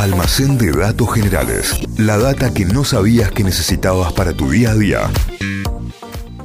Almacén de datos generales. La data que no sabías que necesitabas para tu día a día.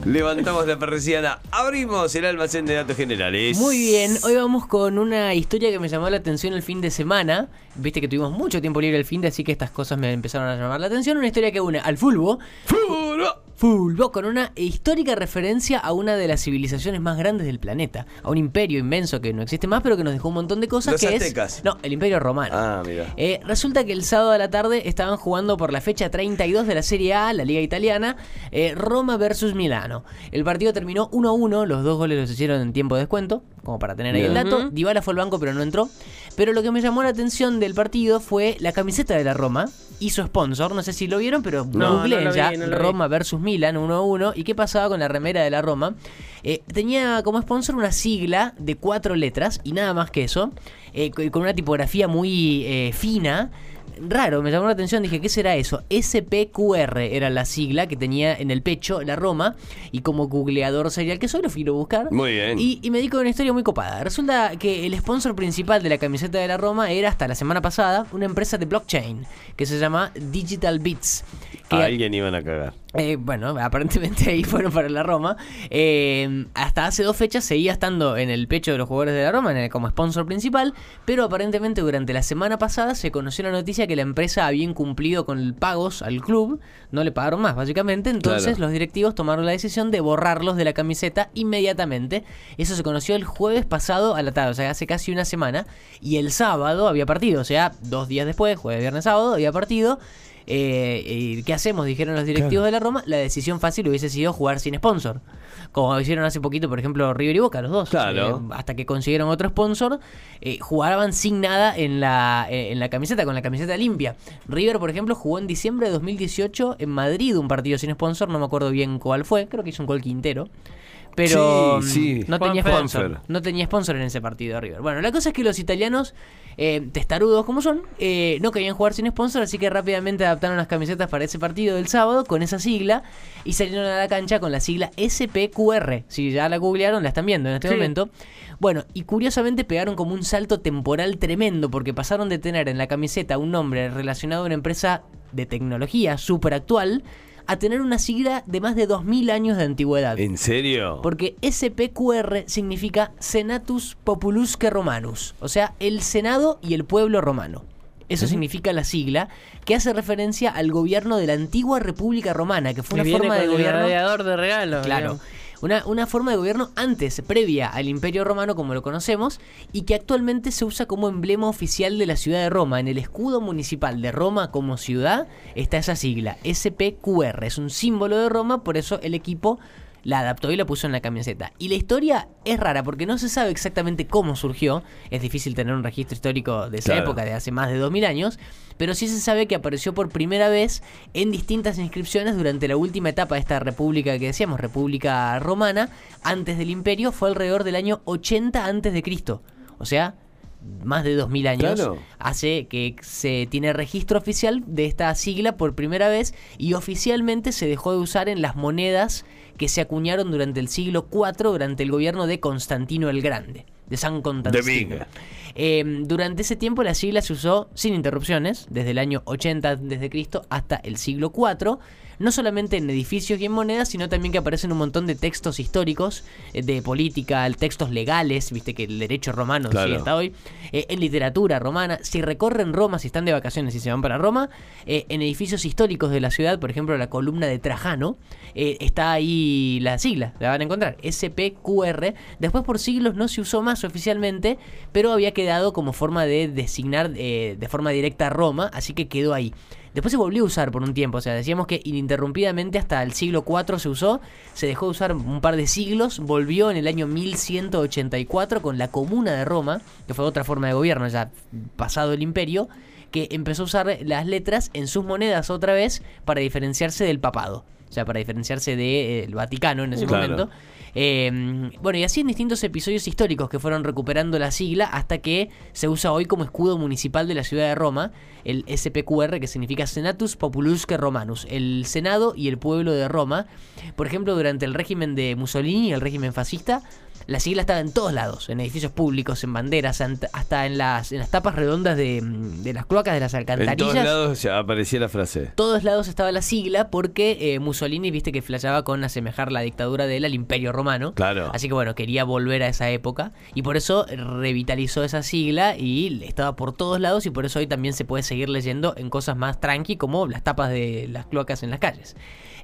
Levantamos la persiana, abrimos el almacén de datos generales. Muy bien, hoy vamos con una historia que me llamó la atención el fin de semana. Viste que tuvimos mucho tiempo libre el fin de, así que estas cosas me empezaron a llamar la atención. Una historia que une al fulbo. ¡Fulbo! Fulbo con una histórica referencia a una de las civilizaciones más grandes del planeta, a un imperio inmenso que no existe más, pero que nos dejó un montón de cosas Los que aztecas. es no, el Imperio Romano. Ah, mira. Eh, resulta que el sábado a la tarde estaban jugando por la fecha 32 de la Serie A, la Liga Italiana, eh, Roma versus Milano. El partido terminó 1 a 1, los dos goles los hicieron en tiempo de descuento, como para tener ahí el dato. Dybala fue al banco pero no entró. Pero lo que me llamó la atención del partido fue la camiseta de la Roma y su sponsor, no sé si lo vieron, pero No, googleen no lo vi, ya, no. Roma versus Milan 1 a 1. ¿Y qué pasaba con la remera de la Roma? Eh, tenía como sponsor una sigla de cuatro letras y nada más que eso, eh, co- con una tipografía muy eh, fina. Raro, me llamó la atención, dije, ¿qué será eso? SPQR era la sigla que tenía en el pecho la Roma y como googleador serial que soy lo fui a buscar. Muy bien. Y, y me di con una historia muy copada. Resulta que el sponsor principal de la camiseta de la Roma era hasta la semana pasada una empresa de blockchain que se llama Digital Bits. Que A alguien iban a cagar. Eh, bueno, aparentemente ahí fueron para la Roma. Eh, hasta hace dos fechas seguía estando en el pecho de los jugadores de la Roma en el- como sponsor principal, pero aparentemente durante la semana pasada se conoció la noticia que la empresa había incumplido con el pagos al club, no le pagaron más básicamente, entonces Claro. los directivos tomaron la decisión de borrarlos de la camiseta inmediatamente. Eso se conoció el jueves pasado a la tarde, o sea, hace casi una semana, y el sábado había partido, o sea, dos días después, jueves, viernes, sábado, había partido. Eh, eh, ¿Qué hacemos? Dijeron los directivos de la Roma. La decisión fácil hubiese sido jugar sin sponsor. Como hicieron hace poquito, por ejemplo, River y Boca, los dos. Claro. Eh, hasta que consiguieron otro sponsor, eh, jugaban sin nada en la, eh, en la camiseta, con la camiseta limpia. River, por ejemplo, jugó en diciembre de 2018 en Madrid un partido sin sponsor. No me acuerdo bien cuál fue. Creo que hizo un gol Quintero. Pero Sí, sí. mm, no Juanfer. tenía sponsor. No tenía sponsor en ese partido River. Bueno, la cosa es que los italianos, eh, testarudos como son, eh, no querían jugar sin sponsor, así que rápidamente adaptaron las camisetas para ese partido del sábado con esa sigla y salieron a la cancha con la sigla SPQR. Si ya la googlearon, la están viendo en este Sí. momento. Bueno, y curiosamente pegaron como un salto temporal tremendo porque pasaron de tener en la camiseta un nombre relacionado a una empresa de tecnología súper actual a tener una sigla de más de 2000 años de antigüedad. ¿En serio? Porque SPQR significa Senatus Populusque Romanus, o sea, el Senado y el pueblo romano. Eso significa la sigla, que hace referencia al gobierno de la antigua República Romana, que fue Me una viene forma de con gobierno. gladiador de regalo. Claro. digamos. Una, una forma de gobierno antes, previa al Imperio Romano como lo conocemos, y que actualmente se usa como emblema oficial de la ciudad de Roma. En el escudo municipal de Roma como ciudad está esa sigla, SPQR. Es un símbolo de Roma, por eso el equipo la adaptó y la puso en la camiseta. Y la historia es rara porque no se sabe exactamente cómo surgió. Es difícil tener un registro histórico de esa Claro. época, de hace más de 2000 años. Pero sí se sabe que apareció por primera vez en distintas inscripciones durante la última etapa de esta república que decíamos, República Romana, antes del Imperio, fue alrededor del año 80 antes de Cristo. O sea, más de 2000 años Claro. hace que se tiene registro oficial de esta sigla por primera vez y oficialmente se dejó de usar en las monedas que se acuñaron durante el siglo IV durante el gobierno de Constantino el Grande, de San Constantino. Eh, durante ese tiempo la sigla se usó sin interrupciones, desde el año 80 desde Cristo hasta el siglo IV, no solamente en edificios y en monedas, sino también que aparecen un montón de textos históricos, eh, de política, textos legales, viste que el derecho romano Claro. sigue hasta hoy, eh, en literatura romana, si recorren Roma, si están de vacaciones y se van para Roma, eh, en edificios históricos de la ciudad, por ejemplo la columna de Trajano, está ahí la sigla, la van a encontrar, SPQR, después por siglos no se usó más oficialmente, pero había quedado como forma de designar eh, de forma directa a Roma, así que quedó ahí. Después se volvió a usar por un tiempo, o sea, decíamos que ininterrumpidamente hasta el siglo IV se usó, se dejó de usar un par de siglos, volvió en el año 1184 con la Comuna de Roma, que fue otra forma de gobierno ya pasado el imperio, que empezó a usar las letras en sus monedas otra vez para diferenciarse del papado, sea, para diferenciarse del Vaticano en ese Claro. momento. Eh, bueno, y así en distintos episodios históricos que fueron recuperando la sigla hasta que se usa hoy como escudo municipal de la ciudad de Roma, el SPQR, que significa Senatus Populusque Romanus, el Senado y el pueblo de Roma. Por ejemplo, durante el régimen de Mussolini, el régimen fascista, La sigla estaba en todos lados, en edificios públicos, en banderas, hasta en las, en las tapas redondas de, de las cloacas, de las En alcantarillas. todos lados ya aparecía la frase. todos lados estaba la sigla porque eh, Mussolini, viste que flasheaba con asemejar la dictadura de él al Imperio Romano. Claro. Así que bueno, quería volver a esa época y por eso revitalizó esa sigla y estaba por todos lados y por eso hoy también se puede seguir leyendo en cosas más tranqui como las tapas de las cloacas en las calles.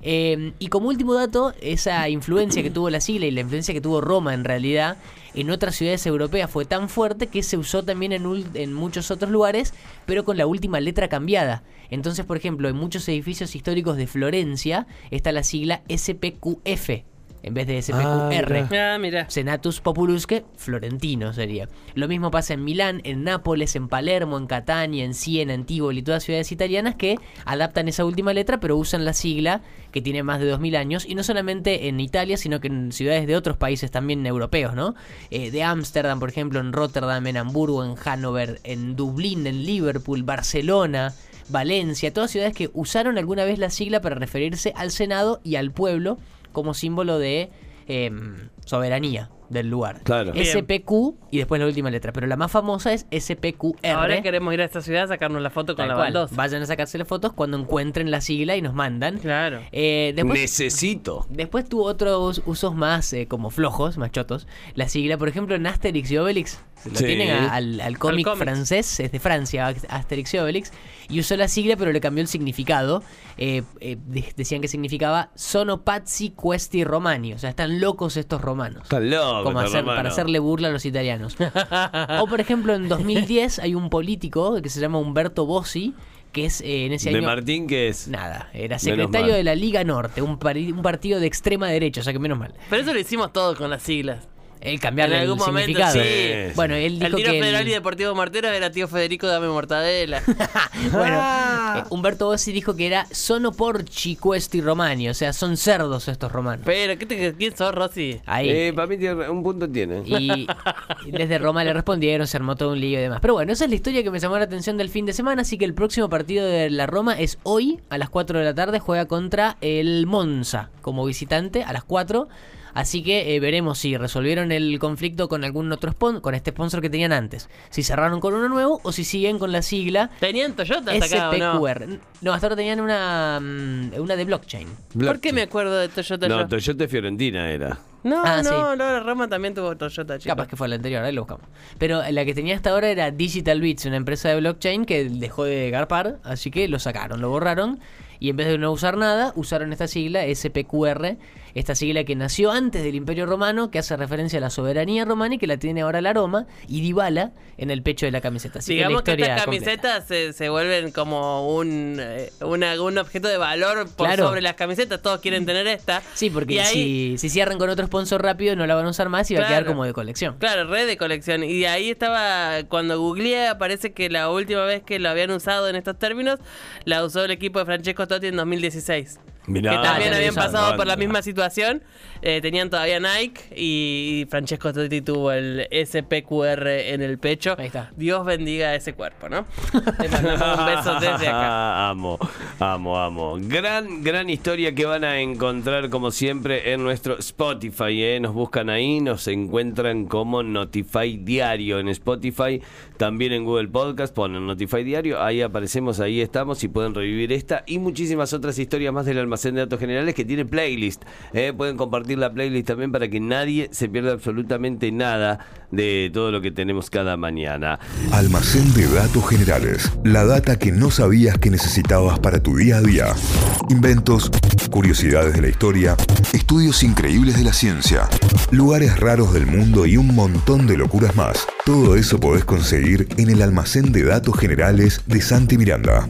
Eh, y como último dato, esa influencia que tuvo la sigla y la influencia que tuvo Roma en realidad en otras ciudades europeas fue tan fuerte que se usó también en, en muchos otros lugares, pero con la última letra cambiada. Entonces, por ejemplo, en muchos edificios históricos de Florencia está la sigla SPQF en vez de SPQR. mira. Ah, mira. Senatus Populusque, florentino sería. Lo mismo pasa en Milán, en Nápoles, en Palermo, en Catania, en Siena, en Tivoli, todas ciudades italianas que adaptan esa última letra pero usan la sigla que tiene más de 2000 años y no solamente en Italia, sino que en ciudades de otros países también europeos, ¿no? Eh, de Ámsterdam, por ejemplo, en Rotterdam, en Hamburgo, en Hannover, en Dublín, en Liverpool, Barcelona. Valencia, todas ciudades que usaron alguna vez la sigla para referirse al Senado y al pueblo como símbolo de em, soberanía del lugar. Claro. SPQ y después la última letra. Pero la más famosa es SPQR. Ahora queremos ir a esta ciudad a sacarnos la foto con Tal la cual. baldosa. Vayan a sacarse las fotos cuando encuentren la sigla y nos mandan. Claro. Eh, después, Necesito. después tuvo otros usos más eh, como flojos, más chotos. La sigla, por ejemplo, en Asterix y Obelix. Lo Sí. tienen a- al, al cómic francés, es de Francia, Asterix y Obelix. Y usó la sigla, pero le cambió el significado. Eh, eh, de- decían que significaba Sono pazzi questi romani. O sea, están locos estos romanos. Está loco. Como hacer- para hacerle burla a los italianos. o por ejemplo, en 2010 hay un político que se llama Humberto Bossi, que es eh, en ese De año... Martín, que es? Nada, era secretario de la Liga Norte, un, un partido de extrema derecha, o sea que menos mal. Pero eso lo hicimos todos con las siglas. Él cambiarle En el algún momento, significado. sí. Bueno, él dijo El tiro que el- federal y deportivo Martero era tío Federico dame mortadela. bueno, Ah. eh, Humberto Bossi dijo que era sono porci questi romani, o sea, son cerdos estos romanos. Pero, ¿qué te, ¿quién sos, Rosy? Ahí. Eh, para mí tiene, un punto tiene. Y, y desde Roma le respondieron, se armó todo un lío y demás. Pero bueno, esa es la historia que me llamó la atención del fin de semana. Así que el próximo partido de la Roma es hoy a las 4 de la tarde. Juega contra el Monza como visitante a las 4. Así que eh, veremos si resolvieron el conflicto con algún otro sponsor, con este sponsor que tenían antes. Si cerraron con uno nuevo o si siguen con la sigla ¿Tenían Toyota hasta acá o no? SPQR. No, hasta ahora tenían una, mm, una de blockchain. ¿Por qué me acuerdo de Toyota No, yo? Toyota Fiorentina era. No, Ah, no, sí. no, Roma también tuvo Toyota, chicos. Capaz que fue la anterior, ahí lo buscamos. Pero la que tenía hasta ahora era Digital Bits, una empresa de blockchain que dejó de garpar, así que lo sacaron, lo borraron. Y en vez de no usar nada, usaron esta sigla, SPQR, esta sigla que nació antes del Imperio Romano, que hace referencia a la soberanía romana y que la tiene ahora la Roma, y Dybala en el pecho de la camiseta. Así Digamos que, la estas camisetas se, se vuelven como un, eh, una- un objeto de valor por Claro. sobre las camisetas. Todos quieren tener esta. Sí, porque Y ahí- si, si cierran con otro sponsor rápido no la van a usar más y va a quedar como de colección. Claro, red de colección. Y ahí estaba, cuando googleé, aparece que la última vez que lo habían usado en estos términos, la usó el equipo de Francesco En 2016. Mirá, que también habían pasado por la misma situación. Eh, tenían todavía Nike y Francesco Totti tuvo el SPQR en el pecho. Ahí está. Dios bendiga ese cuerpo, ¿no? Le mandamos un beso desde acá. amo, amo, amo. Gran, gran historia que van a encontrar como siempre en nuestro Spotify. ¿eh? Nos buscan ahí, nos encuentran como Notify Diario en Spotify. También en Google Podcast ponen Notify Diario. Ahí aparecemos, ahí estamos y pueden revivir esta y muchísimas otras historias más del almacén de datos generales que tiene playlist. ¿eh? Pueden compartir la playlist también para que nadie se pierda absolutamente nada de todo lo que tenemos cada mañana. Almacén de datos generales. La data que no sabías que necesitabas para tu día a día. Inventos, curiosidades de la historia, estudios increíbles de la ciencia, lugares raros del mundo y un montón de locuras más. Todo eso podés conseguir en el almacén de datos generales de Santi Miranda.